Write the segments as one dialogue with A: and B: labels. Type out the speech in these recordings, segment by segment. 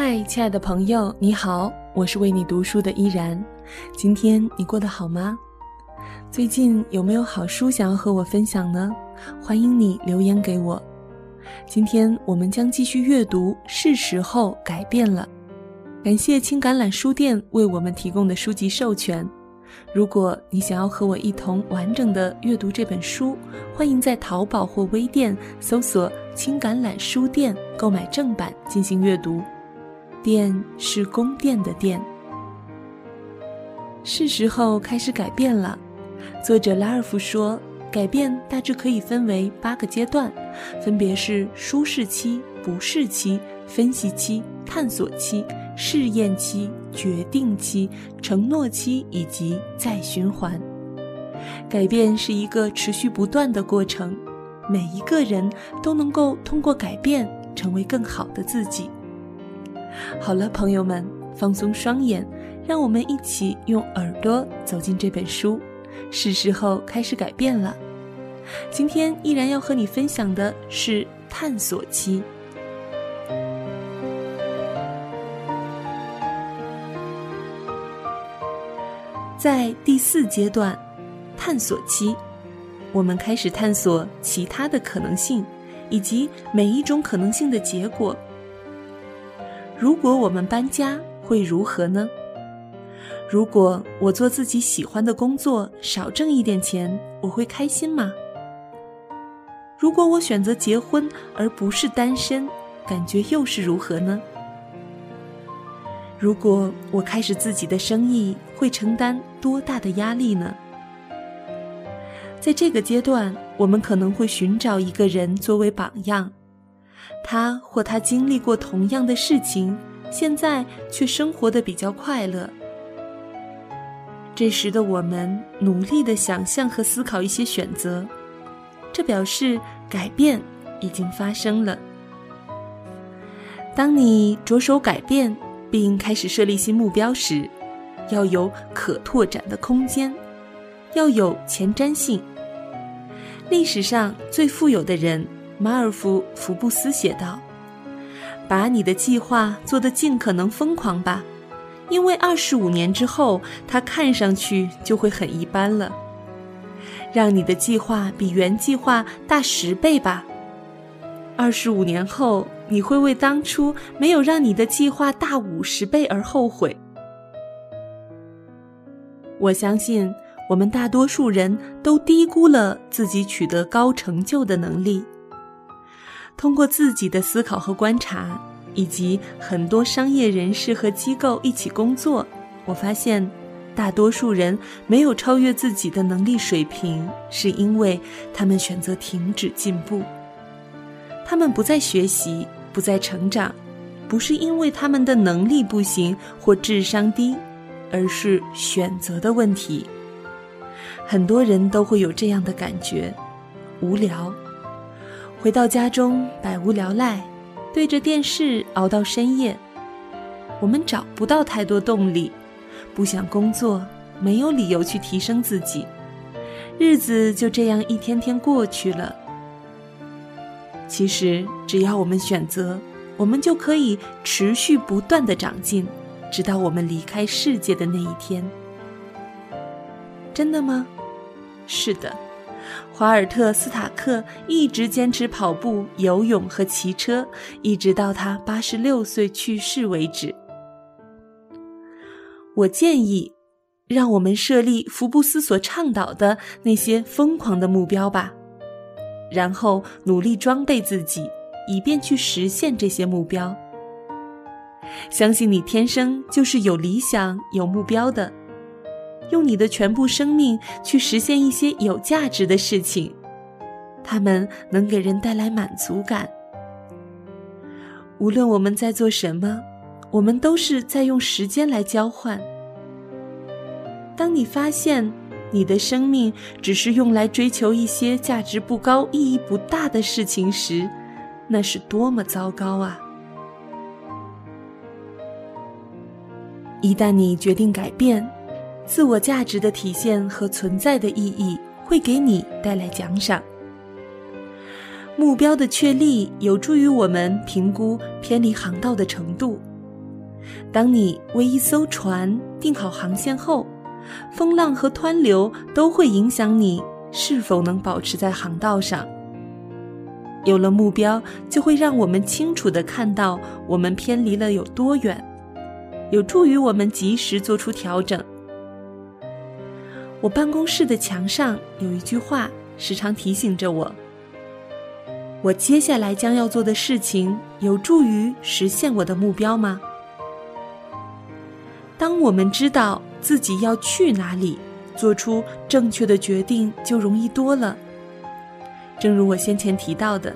A: 嗨，亲爱的朋友，你好，我是为你读书的依然。今天你过得好吗？最近有没有好书想要和我分享呢？欢迎你留言给我。今天我们将继续阅读《是时候改变了》，感谢青橄榄书店为我们提供的书籍授权。如果你想要和我一同完整的阅读这本书，欢迎在淘宝或微店搜索“青橄榄书店”购买正版进行阅读。殿是宫殿的殿。是时候开始改变了。作者拉尔夫说，改变大致可以分为八个阶段，分别是舒适期、不适期、分析期、探索期、试验期、决定期、承诺期以及再循环。改变是一个持续不断的过程，每一个人都能够通过改变成为更好的自己。好了，朋友们，放松双眼，让我们一起用耳朵走进这本书。是时候开始改变了。今天依然要和你分享的是探索期。在第四阶段，探索期，我们开始探索其他的可能性，以及每一种可能性的结果。如果我们搬家会如何呢？如果我做自己喜欢的工作，少挣一点钱，我会开心吗？如果我选择结婚而不是单身，感觉又是如何呢？如果我开始自己的生意，会承担多大的压力呢？在这个阶段，我们可能会寻找一个人作为榜样。他或他经历过同样的事情，现在却生活的比较快乐。这时的我们努力的想象和思考一些选择，这表示改变已经发生了。当你着手改变并开始设立新目标时，要有可拓展的空间，要有前瞻性。历史上最富有的人。马尔福·福布斯写道：“把你的计划做得尽可能疯狂吧，因为二十五年之后，它看上去就会很一般了。让你的计划比原计划大十倍吧，二十五年后，你会为当初没有让你的计划大五十倍而后悔。”我相信，我们大多数人都低估了自己取得高成就的能力。通过自己的思考和观察，以及很多商业人士和机构一起工作，我发现，大多数人没有超越自己的能力水平，是因为他们选择停止进步。他们不再学习，不再成长，不是因为他们的能力不行或智商低，而是选择的问题。很多人都会有这样的感觉：无聊。回到家中，百无聊赖，对着电视熬到深夜。我们找不到太多动力，不想工作，没有理由去提升自己，日子就这样一天天过去了。其实，只要我们选择，我们就可以持续不断的长进，直到我们离开世界的那一天。真的吗？是的。华尔特·斯塔克一直坚持跑步、游泳和骑车，一直到他八十六岁去世为止。我建议，让我们设立福布斯所倡导的那些疯狂的目标吧，然后努力装备自己，以便去实现这些目标。相信你天生就是有理想、有目标的。用你的全部生命去实现一些有价值的事情，他们能给人带来满足感。无论我们在做什么，我们都是在用时间来交换。当你发现你的生命只是用来追求一些价值不高、意义不大的事情时，那是多么糟糕啊！一旦你决定改变，自我价值的体现和存在的意义会给你带来奖赏。目标的确立有助于我们评估偏离航道的程度，当你为一艘船定好航线后，风浪和湍流都会影响你是否能保持在航道上。有了目标，就会让我们清楚地看到我们偏离了有多远，有助于我们及时做出调整。我办公室的墙上有一句话，时常提醒着我：我接下来将要做的事情有助于实现我的目标吗？当我们知道自己要去哪里，做出正确的决定就容易多了。正如我先前提到的，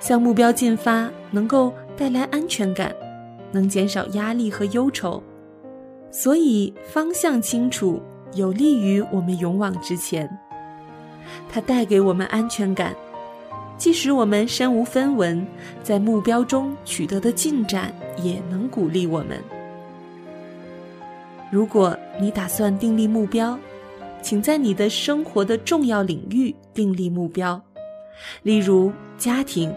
A: 向目标进发能够带来安全感，能减少压力和忧愁，所以方向清楚有利于我们勇往直前。它带给我们安全感，即使我们身无分文，在目标中取得的进展也能鼓励我们。如果你打算订立目标，请在你的生活的重要领域订立目标。例如，家庭、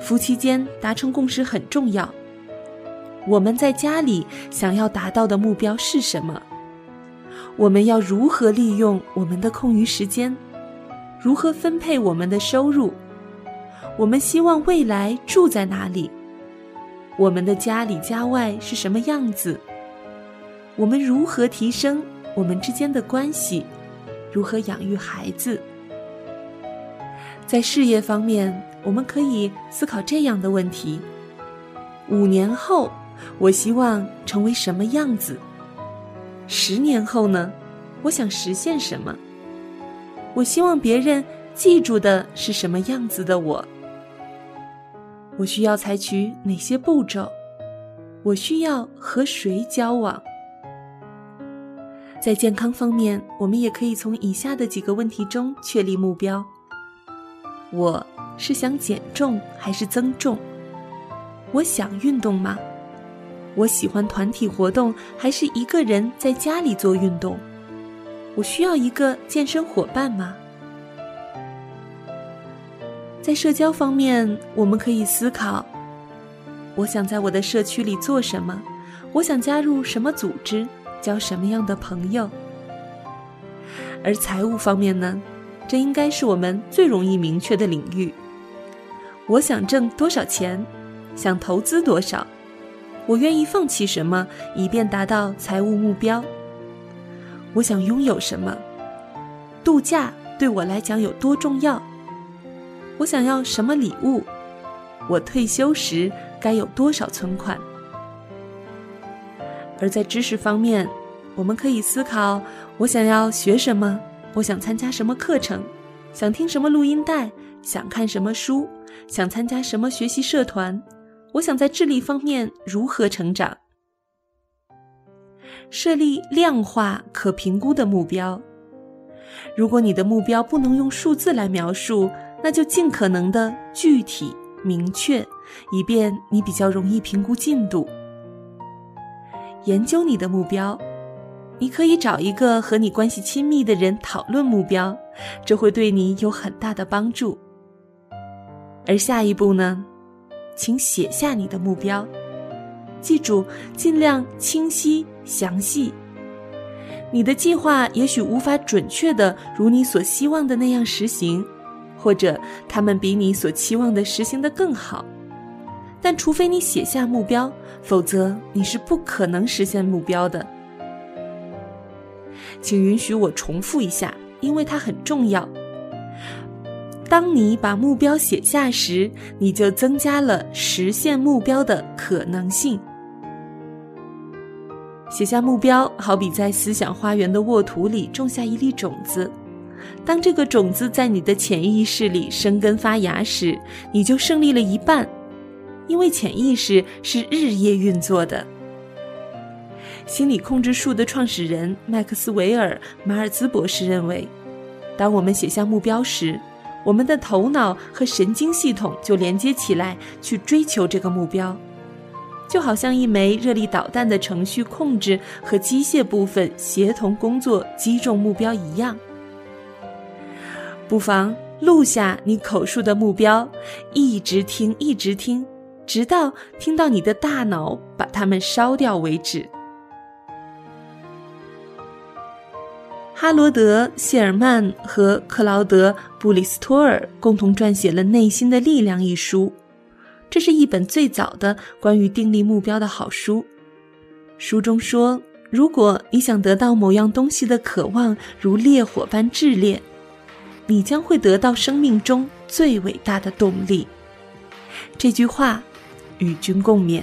A: 夫妻间达成共识很重要。我们在家里想要达到的目标是什么？我们要如何利用我们的空余时间？如何分配我们的收入？我们希望未来住在哪里？我们的家里家外是什么样子？我们如何提升我们之间的关系？如何养育孩子？在事业方面，我们可以思考这样的问题：五年后，我希望成为什么样子？十年后呢？我想实现什么？我希望别人记住的是什么样子的我？我需要采取哪些步骤？我需要和谁交往？在健康方面，我们也可以从以下的几个问题中确立目标。我是想减重还是增重？我想运动吗？我喜欢团体活动还是一个人在家里做运动？我需要一个健身伙伴吗？在社交方面，我们可以思考：我想在我的社区里做什么？我想加入什么组织？交什么样的朋友？而财务方面呢？这应该是我们最容易明确的领域。我想挣多少钱，想投资多少，我愿意放弃什么，以便达到财务目标。我想拥有什么，度假对我来讲有多重要？我想要什么礼物？我退休时该有多少存款？而在知识方面，我们可以思考：我想要学什么？我想参加什么课程，想听什么录音带，想看什么书，想参加什么学习社团。我想在智力方面如何成长？设立量化可评估的目标。如果你的目标不能用数字来描述，那就尽可能的具体明确，以便你比较容易评估进度。研究你的目标。你可以找一个和你关系亲密的人讨论目标，这会对你有很大的帮助。而下一步呢，请写下你的目标，记住尽量清晰详细。你的计划也许无法准确的如你所希望的那样实行，或者他们比你所期望的实行的更好。但除非你写下目标，否则你是不可能实现目标的。请允许我重复一下，因为它很重要。当你把目标写下时，你就增加了实现目标的可能性。写下目标，好比在思想花园的沃土里种下一粒种子。当这个种子在你的潜意识里生根发芽时，你就胜利了一半，因为潜意识是日夜运作的。心理控制术的创始人麦克斯韦尔·马尔兹博士认为，当我们写下目标时，我们的头脑和神经系统就连接起来，去追求这个目标，就好像一枚热力导弹的程序控制和机械部分协同工作，击中目标一样。不妨录下你口述的目标，一直听，一直听，直到听到你的大脑把它们烧掉为止。哈罗德·谢尔曼和克劳德·布里斯托尔共同撰写了《内心的力量》一书，这是一本最早的关于定立目标的好书。书中说，如果你想得到某样东西的渴望如烈火般炽烈，你将会得到生命中最伟大的动力。这句话与君共勉。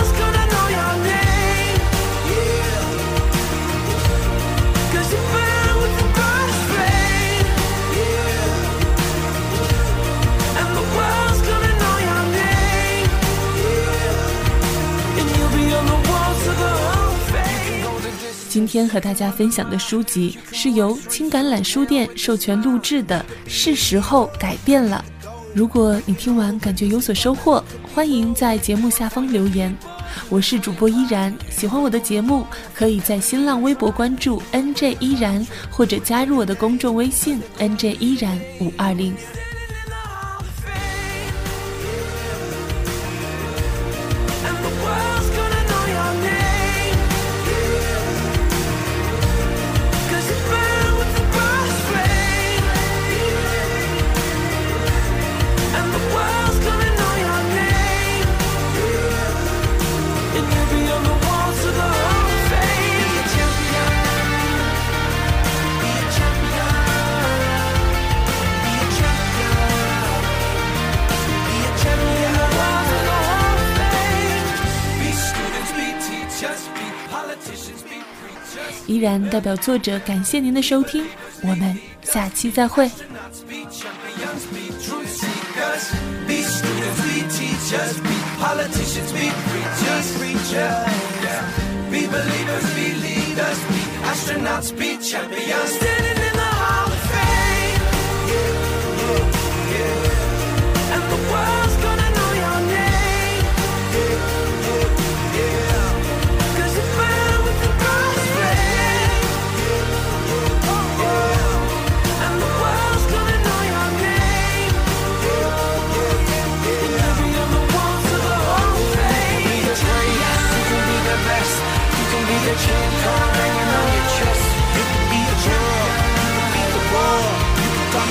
A: 今天和大家分享的书籍是由青橄榄书店授权录制的，是时候改变了。如果你听完感觉有所收获，欢迎在节目下方留言。我是主播依然，喜欢我的节目，可以在新浪微博关注 NJ 依然，或者加入我的公众微信 NJ 依然五二零。依然代表作者感谢您的收听我们下期再会。World